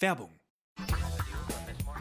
Werbung.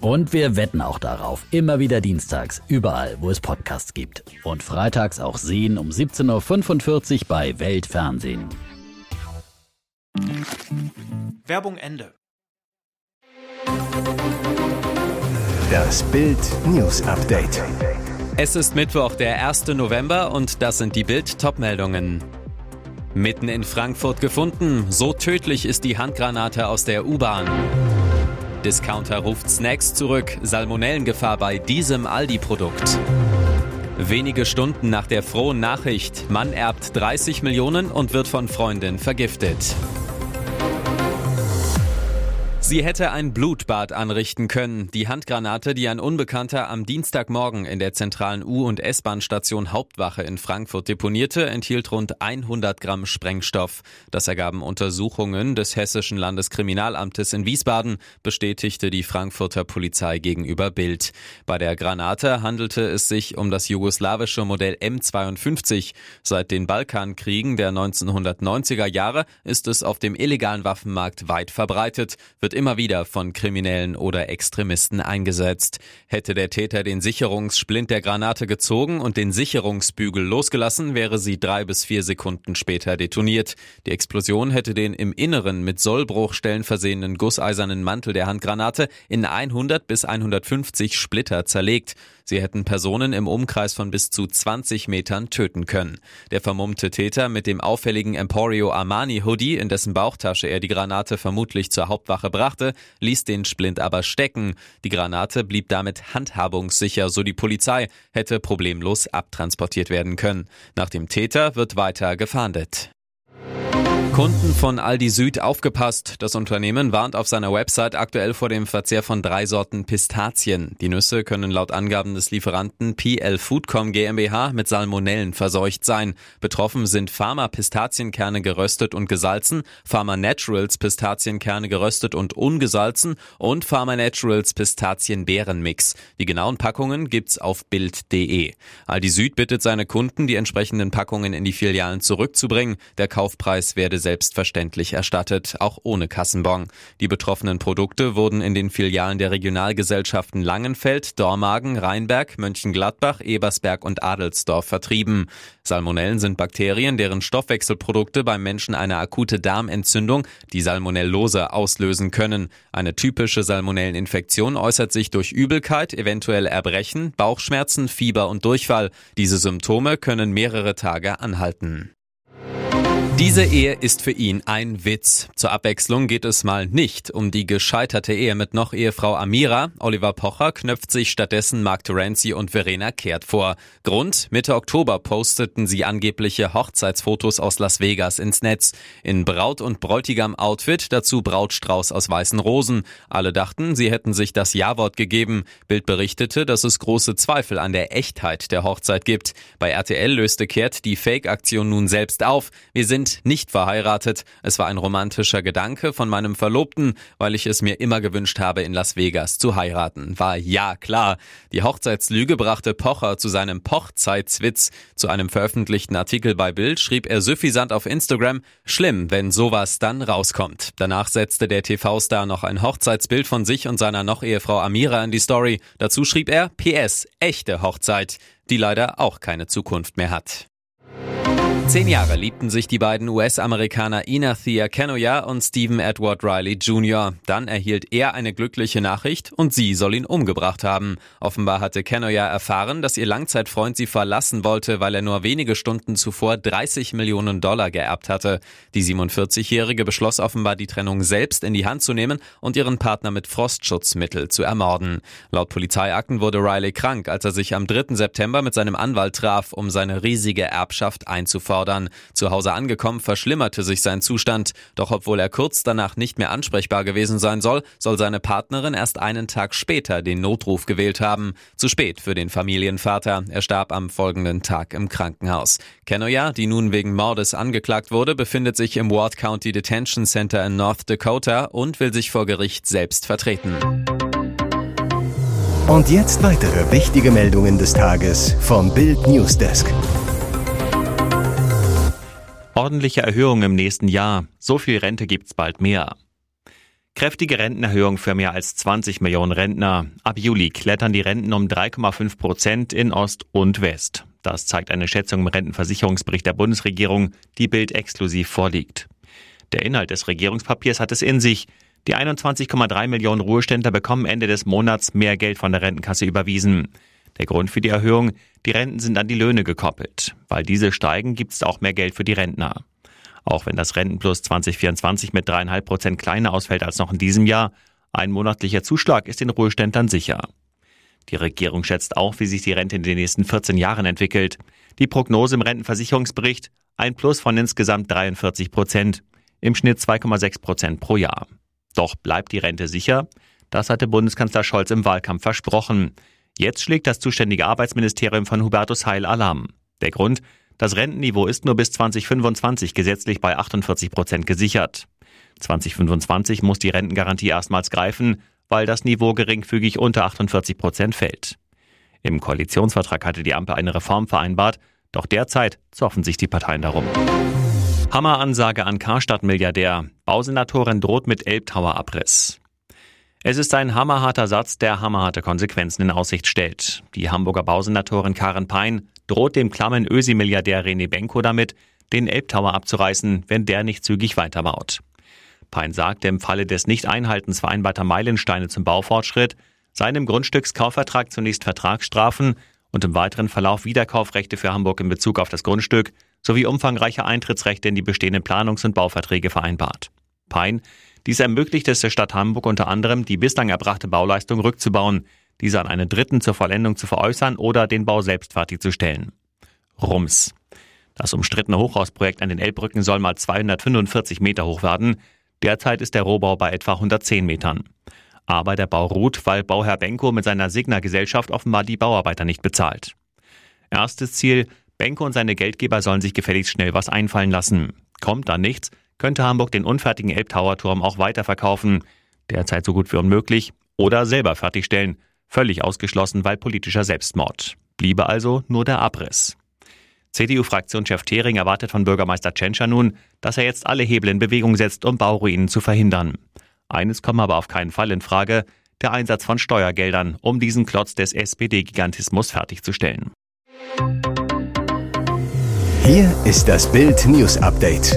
Und wir wetten auch darauf. Immer wieder dienstags, überall, wo es Podcasts gibt. Und freitags auch sehen um 17.45 Uhr bei Weltfernsehen. Werbung Ende. Das Bild News Update. Es ist Mittwoch, der 1. November und das sind die Bild Topmeldungen. Mitten in Frankfurt gefunden, so tödlich ist die Handgranate aus der U-Bahn. Discounter ruft Snacks zurück, Salmonellengefahr bei diesem Aldi-Produkt. Wenige Stunden nach der frohen Nachricht, Mann erbt 30 Millionen und wird von Freundin vergiftet. Sie hätte ein Blutbad anrichten können. Die Handgranate, die ein Unbekannter am Dienstagmorgen in der zentralen U- und S-Bahn-Station Hauptwache in Frankfurt deponierte, enthielt rund 100 Gramm Sprengstoff. Das ergaben Untersuchungen des Hessischen Landeskriminalamtes in Wiesbaden, bestätigte die Frankfurter Polizei gegenüber Bild. Bei der Granate handelte es sich um das jugoslawische Modell M52. Seit den Balkankriegen der 1990er Jahre ist es auf dem illegalen Waffenmarkt weit verbreitet, wird immer wieder von Kriminellen oder Extremisten eingesetzt. Hätte der Täter den Sicherungssplint der Granate gezogen und den Sicherungsbügel losgelassen, wäre sie drei bis vier Sekunden später detoniert. Die Explosion hätte den im Inneren mit Sollbruchstellen versehenen gusseisernen Mantel der Handgranate in 100 bis 150 Splitter zerlegt. Sie hätten Personen im Umkreis von bis zu 20 Metern töten können. Der vermummte Täter mit dem auffälligen Emporio Armani Hoodie, in dessen Bauchtasche er die Granate vermutlich zur Hauptwache brachte, ließ den Splint aber stecken. Die Granate blieb damit handhabungssicher, so die Polizei, hätte problemlos abtransportiert werden können. Nach dem Täter wird weiter gefahndet. Kunden von Aldi Süd aufgepasst. Das Unternehmen warnt auf seiner Website aktuell vor dem Verzehr von drei Sorten Pistazien. Die Nüsse können laut Angaben des Lieferanten PL Foodcom GmbH mit Salmonellen verseucht sein. Betroffen sind Pharma Pistazienkerne geröstet und gesalzen, Pharma Naturals Pistazienkerne geröstet und ungesalzen und Pharma Naturals Pistazienbeerenmix. Die genauen Packungen gibt's auf bild.de. Aldi Süd bittet seine Kunden, die entsprechenden Packungen in die Filialen zurückzubringen. Der Kaufpreis werde selbstverständlich erstattet, auch ohne Kassenbon. Die betroffenen Produkte wurden in den Filialen der Regionalgesellschaften Langenfeld, Dormagen, Rheinberg, Mönchengladbach, Ebersberg und Adelsdorf vertrieben. Salmonellen sind Bakterien, deren Stoffwechselprodukte beim Menschen eine akute Darmentzündung, die Salmonellose, auslösen können. Eine typische Salmonelleninfektion äußert sich durch Übelkeit, eventuell Erbrechen, Bauchschmerzen, Fieber und Durchfall. Diese Symptome können mehrere Tage anhalten. Diese Ehe ist für ihn ein Witz. Zur Abwechslung geht es mal nicht um die gescheiterte Ehe mit noch Ehefrau Amira. Oliver Pocher knöpft sich stattdessen Mark Terenzi und Verena Kehrt vor. Grund? Mitte Oktober posteten sie angebliche Hochzeitsfotos aus Las Vegas ins Netz. In Braut- und Bräutigam-Outfit, dazu Brautstrauß aus weißen Rosen. Alle dachten, sie hätten sich das Ja-Wort gegeben. Bild berichtete, dass es große Zweifel an der Echtheit der Hochzeit gibt. Bei RTL löste Kehrt die Fake-Aktion nun selbst auf. Wir sind nicht verheiratet. Es war ein romantischer Gedanke von meinem Verlobten, weil ich es mir immer gewünscht habe, in Las Vegas zu heiraten. War ja klar. Die Hochzeitslüge brachte Pocher zu seinem Pochzeitswitz. Zu einem veröffentlichten Artikel bei Bild schrieb er süffisant auf Instagram, schlimm, wenn sowas dann rauskommt. Danach setzte der TV-Star noch ein Hochzeitsbild von sich und seiner noch Ehefrau Amira in die Story. Dazu schrieb er, PS, echte Hochzeit, die leider auch keine Zukunft mehr hat. Zehn Jahre liebten sich die beiden US-Amerikaner Inathia Kenoya und Stephen Edward Riley Jr. Dann erhielt er eine glückliche Nachricht und sie soll ihn umgebracht haben. Offenbar hatte Kenoya erfahren, dass ihr Langzeitfreund sie verlassen wollte, weil er nur wenige Stunden zuvor 30 Millionen Dollar geerbt hatte. Die 47-Jährige beschloss offenbar die Trennung selbst in die Hand zu nehmen und ihren Partner mit Frostschutzmittel zu ermorden. Laut Polizeiakten wurde Riley krank, als er sich am 3. September mit seinem Anwalt traf, um seine riesige Erbschaft einzufordern fordern. Zu Hause angekommen verschlimmerte sich sein Zustand. Doch obwohl er kurz danach nicht mehr ansprechbar gewesen sein soll, soll seine Partnerin erst einen Tag später den Notruf gewählt haben. Zu spät für den Familienvater. Er starb am folgenden Tag im Krankenhaus. Kenoya, die nun wegen Mordes angeklagt wurde, befindet sich im Ward County Detention Center in North Dakota und will sich vor Gericht selbst vertreten. Und jetzt weitere wichtige Meldungen des Tages vom Bild Newsdesk. Ordentliche Erhöhung im nächsten Jahr. So viel Rente gibt's bald mehr. Kräftige Rentenerhöhung für mehr als 20 Millionen Rentner. Ab Juli klettern die Renten um 3,5 Prozent in Ost und West. Das zeigt eine Schätzung im Rentenversicherungsbericht der Bundesregierung, die Bild exklusiv vorliegt. Der Inhalt des Regierungspapiers hat es in sich. Die 21,3 Millionen Ruheständler bekommen Ende des Monats mehr Geld von der Rentenkasse überwiesen. Der Grund für die Erhöhung, die Renten sind an die Löhne gekoppelt. Weil diese steigen, gibt es auch mehr Geld für die Rentner. Auch wenn das Rentenplus 2024 mit dreieinhalb Prozent kleiner ausfällt als noch in diesem Jahr, ein monatlicher Zuschlag ist den Ruheständlern sicher. Die Regierung schätzt auch, wie sich die Rente in den nächsten 14 Jahren entwickelt. Die Prognose im Rentenversicherungsbericht ein Plus von insgesamt 43 Prozent, im Schnitt 2,6 Prozent pro Jahr. Doch bleibt die Rente sicher? Das hatte Bundeskanzler Scholz im Wahlkampf versprochen. Jetzt schlägt das zuständige Arbeitsministerium von Hubertus Heil Alarm. Der Grund? Das Rentenniveau ist nur bis 2025 gesetzlich bei 48 Prozent gesichert. 2025 muss die Rentengarantie erstmals greifen, weil das Niveau geringfügig unter 48 Prozent fällt. Im Koalitionsvertrag hatte die Ampel eine Reform vereinbart, doch derzeit zoffen sich die Parteien darum. Hammeransage an Karstadt-Milliardär. Bausenatorin droht mit Elbtower-Abriss. Es ist ein hammerharter Satz, der hammerharte Konsequenzen in Aussicht stellt. Die Hamburger Bausenatorin Karen Pein droht dem klammen Ösi-Milliardär René Benko damit, den Elbtower abzureißen, wenn der nicht zügig weiterbaut. Pein sagt, im Falle des Nicht-Einhaltens vereinbarter Meilensteine zum Baufortschritt seien im Grundstückskaufvertrag zunächst Vertragsstrafen und im weiteren Verlauf Wiederkaufrechte für Hamburg in Bezug auf das Grundstück sowie umfangreiche Eintrittsrechte in die bestehenden Planungs- und Bauverträge vereinbart. Pein, dies ermöglicht es der Stadt Hamburg unter anderem, die bislang erbrachte Bauleistung rückzubauen, diese an einen Dritten zur Vollendung zu veräußern oder den Bau selbst fertigzustellen. Rums. Das umstrittene Hochhausprojekt an den Elbbrücken soll mal 245 Meter hoch werden. Derzeit ist der Rohbau bei etwa 110 Metern. Aber der Bau ruht, weil Bauherr Benko mit seiner Signa-Gesellschaft offenbar die Bauarbeiter nicht bezahlt. Erstes Ziel, Benko und seine Geldgeber sollen sich gefälligst schnell was einfallen lassen. Kommt da nichts, könnte Hamburg den unfertigen Elbtower-Turm auch weiterverkaufen, derzeit so gut wie unmöglich, oder selber fertigstellen, völlig ausgeschlossen, weil politischer Selbstmord. Bliebe also nur der Abriss. CDU-Fraktionschef Thering erwartet von Bürgermeister Tschentscher nun, dass er jetzt alle Hebel in Bewegung setzt, um Bauruinen zu verhindern. Eines komme aber auf keinen Fall in Frage, der Einsatz von Steuergeldern, um diesen Klotz des SPD-Gigantismus fertigzustellen. Hier ist das Bild News Update.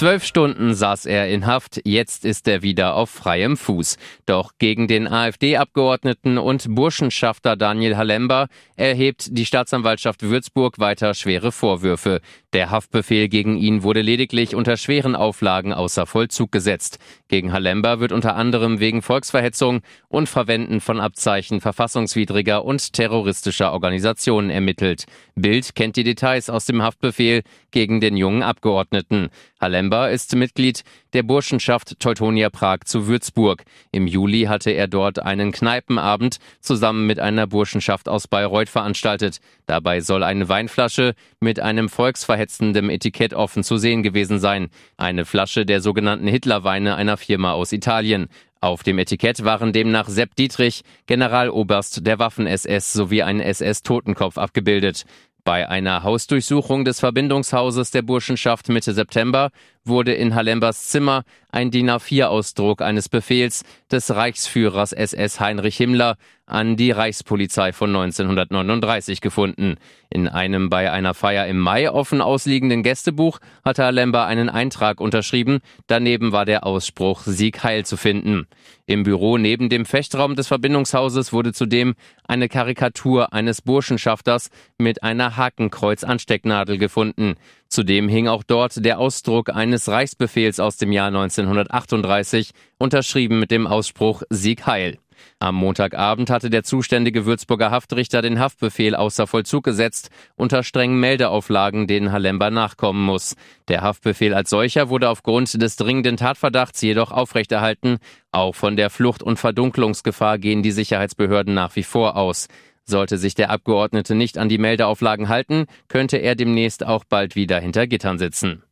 Zwölf Stunden saß er in Haft, jetzt ist er wieder auf freiem Fuß. Doch gegen den AfD-Abgeordneten und Burschenschafter Daniel Halember erhebt die Staatsanwaltschaft Würzburg weiter schwere Vorwürfe. Der Haftbefehl gegen ihn wurde lediglich unter schweren Auflagen außer Vollzug gesetzt. Gegen Halember wird unter anderem wegen Volksverhetzung und Verwenden von Abzeichen verfassungswidriger und terroristischer Organisationen ermittelt. Bild kennt die Details aus dem Haftbefehl gegen den jungen Abgeordneten. Halember ist Mitglied der Burschenschaft Teutonia Prag zu Würzburg. Im Juli hatte er dort einen Kneipenabend zusammen mit einer Burschenschaft aus Bayreuth veranstaltet. Dabei soll eine Weinflasche mit einem volksverhetzenden Etikett offen zu sehen gewesen sein. Eine Flasche der sogenannten Hitlerweine einer Firma aus Italien. Auf dem Etikett waren demnach Sepp Dietrich, Generaloberst der Waffen-SS sowie ein SS-Totenkopf abgebildet. Bei einer Hausdurchsuchung des Verbindungshauses der Burschenschaft Mitte September wurde in Halembers Zimmer ein DIN A4-Ausdruck eines Befehls des Reichsführers SS Heinrich Himmler an die Reichspolizei von 1939 gefunden. In einem bei einer Feier im Mai offen ausliegenden Gästebuch hatte Halember einen Eintrag unterschrieben. Daneben war der Ausspruch Sieg Heil zu finden. Im Büro neben dem Fechtraum des Verbindungshauses wurde zudem eine Karikatur eines Burschenschafters mit einer Hakenkreuz-Anstecknadel gefunden. Zudem hing auch dort der Ausdruck eines Reichsbefehls aus dem Jahr 1938, unterschrieben mit dem Ausspruch Sieg Heil. Am Montagabend hatte der zuständige Würzburger Haftrichter den Haftbefehl außer Vollzug gesetzt, unter strengen Meldeauflagen, denen Halember nachkommen muss. Der Haftbefehl als solcher wurde aufgrund des dringenden Tatverdachts jedoch aufrechterhalten. Auch von der Flucht- und Verdunklungsgefahr gehen die Sicherheitsbehörden nach wie vor aus. Sollte sich der Abgeordnete nicht an die Meldeauflagen halten, könnte er demnächst auch bald wieder hinter Gittern sitzen.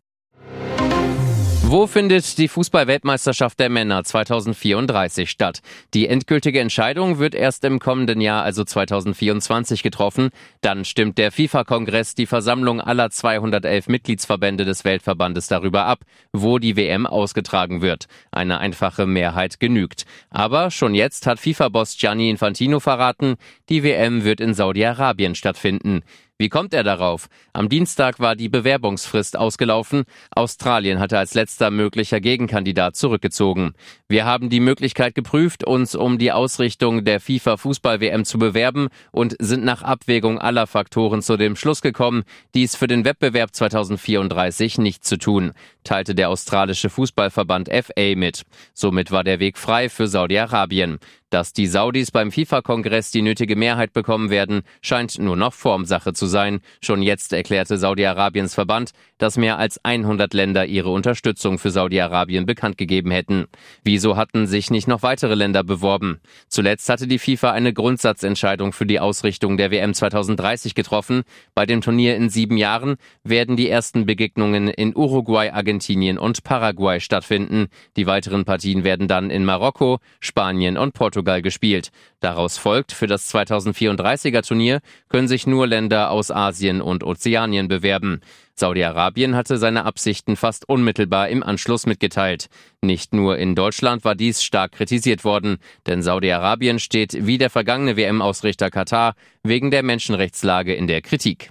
Wo findet die Fußballweltmeisterschaft der Männer 2034 statt? Die endgültige Entscheidung wird erst im kommenden Jahr, also 2024, getroffen. Dann stimmt der FIFA-Kongress die Versammlung aller 211 Mitgliedsverbände des Weltverbandes darüber ab, wo die WM ausgetragen wird. Eine einfache Mehrheit genügt. Aber schon jetzt hat FIFA-Boss Gianni Infantino verraten, die WM wird in Saudi-Arabien stattfinden. Wie kommt er darauf? Am Dienstag war die Bewerbungsfrist ausgelaufen. Australien hatte als letzter möglicher Gegenkandidat zurückgezogen. Wir haben die Möglichkeit geprüft, uns um die Ausrichtung der FIFA Fußball WM zu bewerben und sind nach Abwägung aller Faktoren zu dem Schluss gekommen, dies für den Wettbewerb 2034 nicht zu tun, teilte der australische Fußballverband FA mit. Somit war der Weg frei für Saudi-Arabien. Dass die Saudis beim FIFA-Kongress die nötige Mehrheit bekommen werden, scheint nur noch Formsache zu sein. Schon jetzt erklärte Saudi-Arabiens Verband, dass mehr als 100 Länder ihre Unterstützung für Saudi-Arabien bekannt gegeben hätten. Wieso hatten sich nicht noch weitere Länder beworben? Zuletzt hatte die FIFA eine Grundsatzentscheidung für die Ausrichtung der WM 2030 getroffen. Bei dem Turnier in sieben Jahren werden die ersten Begegnungen in Uruguay, Argentinien und Paraguay stattfinden. Die weiteren Partien werden dann in Marokko, Spanien und Portugal Portugal gespielt. Daraus folgt, für das 2034er Turnier können sich nur Länder aus Asien und Ozeanien bewerben. Saudi-Arabien hatte seine Absichten fast unmittelbar im Anschluss mitgeteilt. Nicht nur in Deutschland war dies stark kritisiert worden, denn Saudi-Arabien steht wie der vergangene WM-Ausrichter Katar wegen der Menschenrechtslage in der Kritik.